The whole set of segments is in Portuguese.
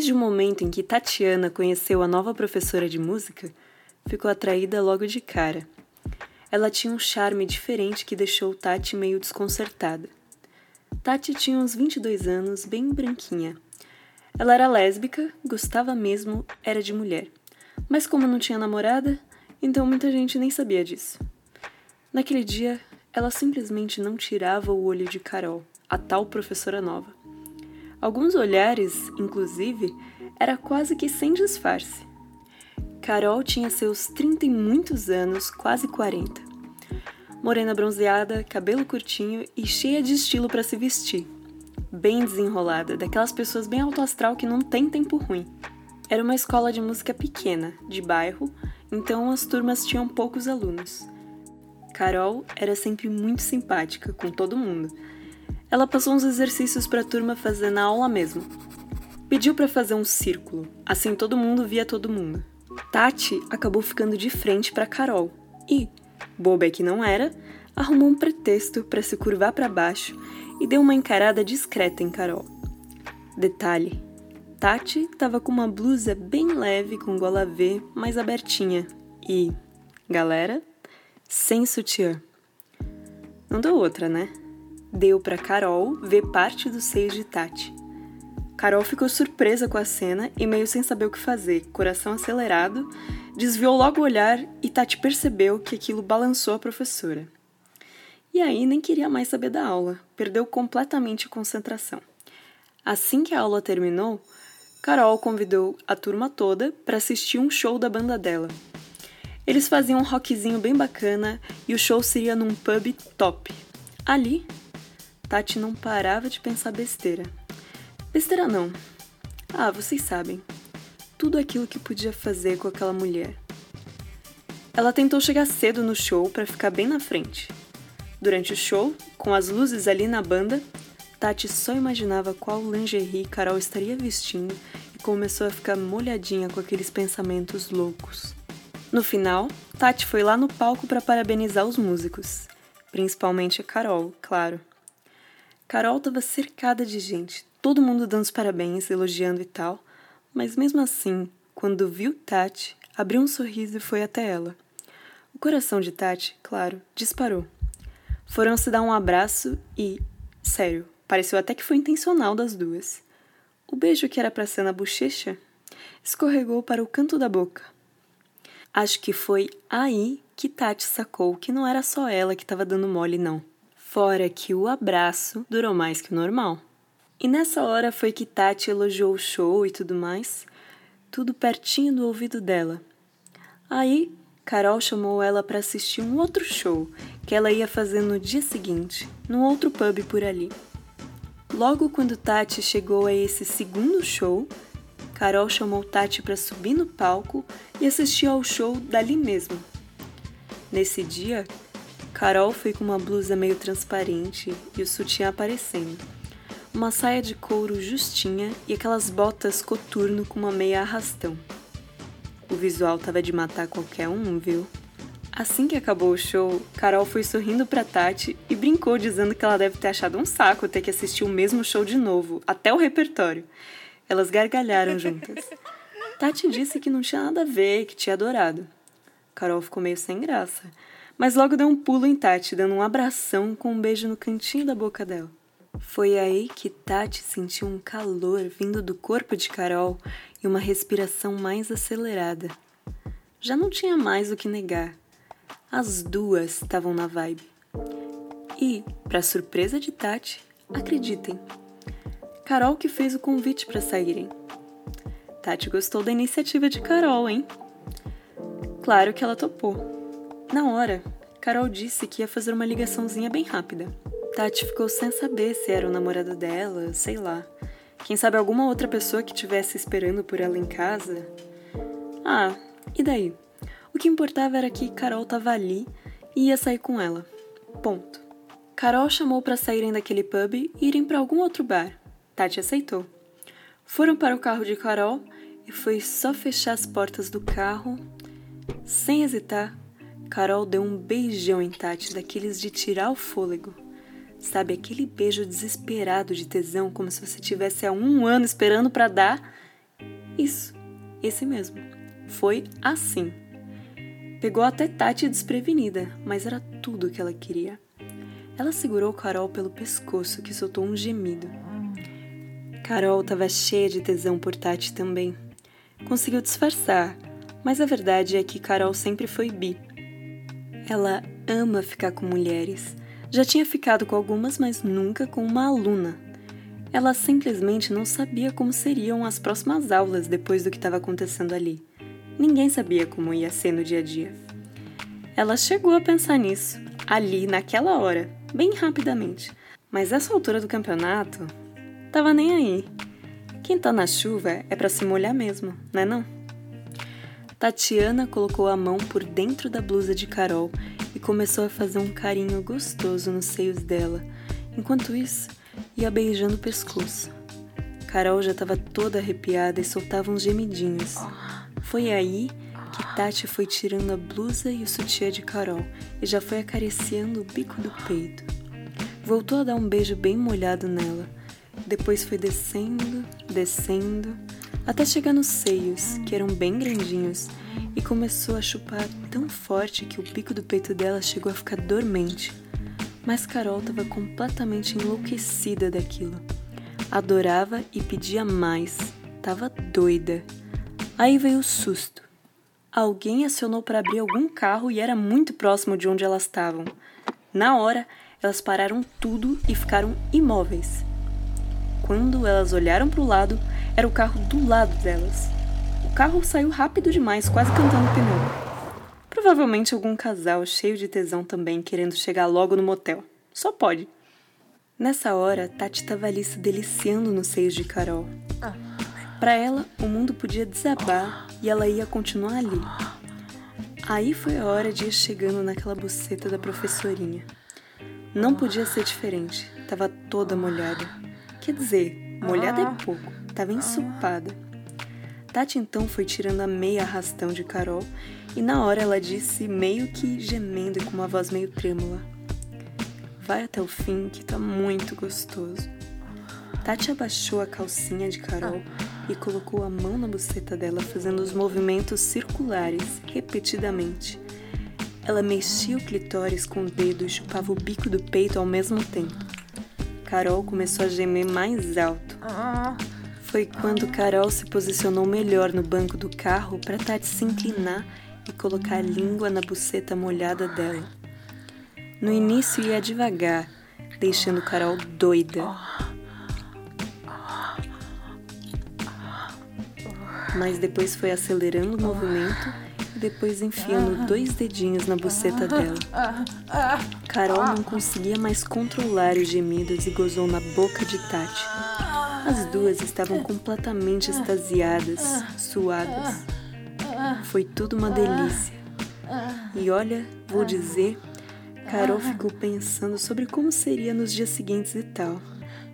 Desde o momento em que Tatiana conheceu a nova professora de música, ficou atraída logo de cara. Ela tinha um charme diferente que deixou Tati meio desconcertada. Tati tinha uns 22 anos, bem branquinha. Ela era lésbica, gostava mesmo, era de mulher. Mas como não tinha namorada, então muita gente nem sabia disso. Naquele dia, ela simplesmente não tirava o olho de Carol, a tal professora nova. Alguns olhares, inclusive, era quase que sem disfarce. Carol tinha seus trinta e muitos anos, quase quarenta. Morena bronzeada, cabelo curtinho e cheia de estilo para se vestir. Bem desenrolada, daquelas pessoas bem alto astral que não tem tempo ruim. Era uma escola de música pequena, de bairro, então as turmas tinham poucos alunos. Carol era sempre muito simpática com todo mundo. Ela passou uns exercícios para a turma fazer na aula mesmo. Pediu para fazer um círculo, assim todo mundo via todo mundo. Tati acabou ficando de frente para Carol e, boba que não era, arrumou um pretexto para se curvar para baixo e deu uma encarada discreta em Carol. Detalhe: Tati estava com uma blusa bem leve com gola V, mais abertinha e, galera, sem sutiã. Não deu outra, né? Deu para Carol ver parte do seio de Tati. Carol ficou surpresa com a cena e meio sem saber o que fazer, coração acelerado, desviou logo o olhar e Tati percebeu que aquilo balançou a professora. E aí nem queria mais saber da aula, perdeu completamente a concentração. Assim que a aula terminou, Carol convidou a turma toda para assistir um show da banda dela. Eles faziam um rockzinho bem bacana e o show seria num pub top. Ali, Tati não parava de pensar besteira. Besteira não. Ah, vocês sabem. Tudo aquilo que podia fazer com aquela mulher. Ela tentou chegar cedo no show para ficar bem na frente. Durante o show, com as luzes ali na banda, Tati só imaginava qual lingerie Carol estaria vestindo e começou a ficar molhadinha com aqueles pensamentos loucos. No final, Tati foi lá no palco para parabenizar os músicos, principalmente a Carol, claro. Carol estava cercada de gente, todo mundo dando os parabéns, elogiando e tal, mas mesmo assim, quando viu Tati, abriu um sorriso e foi até ela. O coração de Tati, claro, disparou. Foram se dar um abraço e, sério, Pareceu até que foi intencional das duas. O beijo que era para ser na bochecha escorregou para o canto da boca. Acho que foi aí que Tati sacou que não era só ela que estava dando mole, não. Fora que o abraço durou mais que o normal. E nessa hora foi que Tati elogiou o show e tudo mais, tudo pertinho do ouvido dela. Aí, Carol chamou ela para assistir um outro show que ela ia fazer no dia seguinte, num outro pub por ali. Logo quando Tati chegou a esse segundo show, Carol chamou Tati para subir no palco e assistir ao show dali mesmo. Nesse dia, Carol foi com uma blusa meio transparente e o sutiã aparecendo, uma saia de couro justinha e aquelas botas coturno com uma meia arrastão. O visual tava de matar qualquer um, viu? Assim que acabou o show, Carol foi sorrindo para Tati e brincou dizendo que ela deve ter achado um saco ter que assistir o mesmo show de novo, até o repertório. Elas gargalharam juntas. Tati disse que não tinha nada a ver, que tinha adorado. Carol ficou meio sem graça, mas logo deu um pulo em Tati, dando um abração com um beijo no cantinho da boca dela. Foi aí que Tati sentiu um calor vindo do corpo de Carol e uma respiração mais acelerada. Já não tinha mais o que negar. As duas estavam na vibe. E, para surpresa de Tati, acreditem, Carol que fez o convite para saírem. Tati gostou da iniciativa de Carol, hein? Claro que ela topou. Na hora, Carol disse que ia fazer uma ligaçãozinha bem rápida. Tati ficou sem saber se era o namorado dela, sei lá. Quem sabe alguma outra pessoa que estivesse esperando por ela em casa? Ah, e daí? O que importava era que Carol estava ali e ia sair com ela. Ponto. Carol chamou para saírem daquele pub e irem para algum outro bar. Tati aceitou. Foram para o carro de Carol e foi só fechar as portas do carro. Sem hesitar, Carol deu um beijão em Tati, daqueles de tirar o fôlego. Sabe, aquele beijo desesperado de tesão, como se você tivesse há um ano esperando para dar, Isso, esse mesmo. Foi assim. Pegou até Tati desprevenida, mas era tudo o que ela queria. Ela segurou Carol pelo pescoço, que soltou um gemido. Carol estava cheia de tesão por Tati também. Conseguiu disfarçar, mas a verdade é que Carol sempre foi bi. Ela ama ficar com mulheres. Já tinha ficado com algumas, mas nunca com uma aluna. Ela simplesmente não sabia como seriam as próximas aulas depois do que estava acontecendo ali. Ninguém sabia como ia ser no dia a dia. Ela chegou a pensar nisso, ali, naquela hora, bem rapidamente. Mas essa altura do campeonato, tava nem aí. Quem tá na chuva é para se molhar mesmo, né não? Tatiana colocou a mão por dentro da blusa de Carol e começou a fazer um carinho gostoso nos seios dela. Enquanto isso, ia beijando o pescoço. Carol já estava toda arrepiada e soltava uns gemidinhos. Foi aí que Tati foi tirando a blusa e o sutiã de Carol e já foi acariciando o bico do peito. Voltou a dar um beijo bem molhado nela. Depois foi descendo, descendo, até chegar nos seios, que eram bem grandinhos, e começou a chupar tão forte que o bico do peito dela chegou a ficar dormente. Mas Carol estava completamente enlouquecida daquilo. Adorava e pedia mais. Tava doida. Aí veio o susto. Alguém acionou para abrir algum carro e era muito próximo de onde elas estavam. Na hora, elas pararam tudo e ficaram imóveis. Quando elas olharam para o lado, era o carro do lado delas. O carro saiu rápido demais, quase cantando pneu. Provavelmente algum casal cheio de tesão também querendo chegar logo no motel. Só pode. Nessa hora, Tati estava ali se deliciando nos seios de Carol. Para ela, o mundo podia desabar e ela ia continuar ali. Aí foi a hora de ir chegando naquela buceta da professorinha. Não podia ser diferente, estava toda molhada. Quer dizer, molhada é pouco, estava ensopada. Tati então foi tirando a meia arrastão de Carol e na hora ela disse, meio que gemendo e com uma voz meio trêmula: Vai até o fim que tá muito gostoso. Tati abaixou a calcinha de Carol e colocou a mão na buceta dela, fazendo os movimentos circulares repetidamente. Ela mexia o clitóris com o dedo e chupava o bico do peito ao mesmo tempo. Carol começou a gemer mais alto. Foi quando Carol se posicionou melhor no banco do carro para Tati se inclinar e colocar a língua na buceta molhada dela. No início ia devagar, deixando Carol doida. Mas depois foi acelerando o movimento depois enfiando dois dedinhos na buceta dela. Carol não conseguia mais controlar os gemidos e gozou na boca de Tati. As duas estavam completamente extasiadas, suadas. Foi tudo uma delícia. E olha, vou dizer, Carol ficou pensando sobre como seria nos dias seguintes e tal.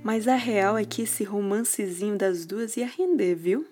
Mas a real é que esse romancezinho das duas ia render, viu?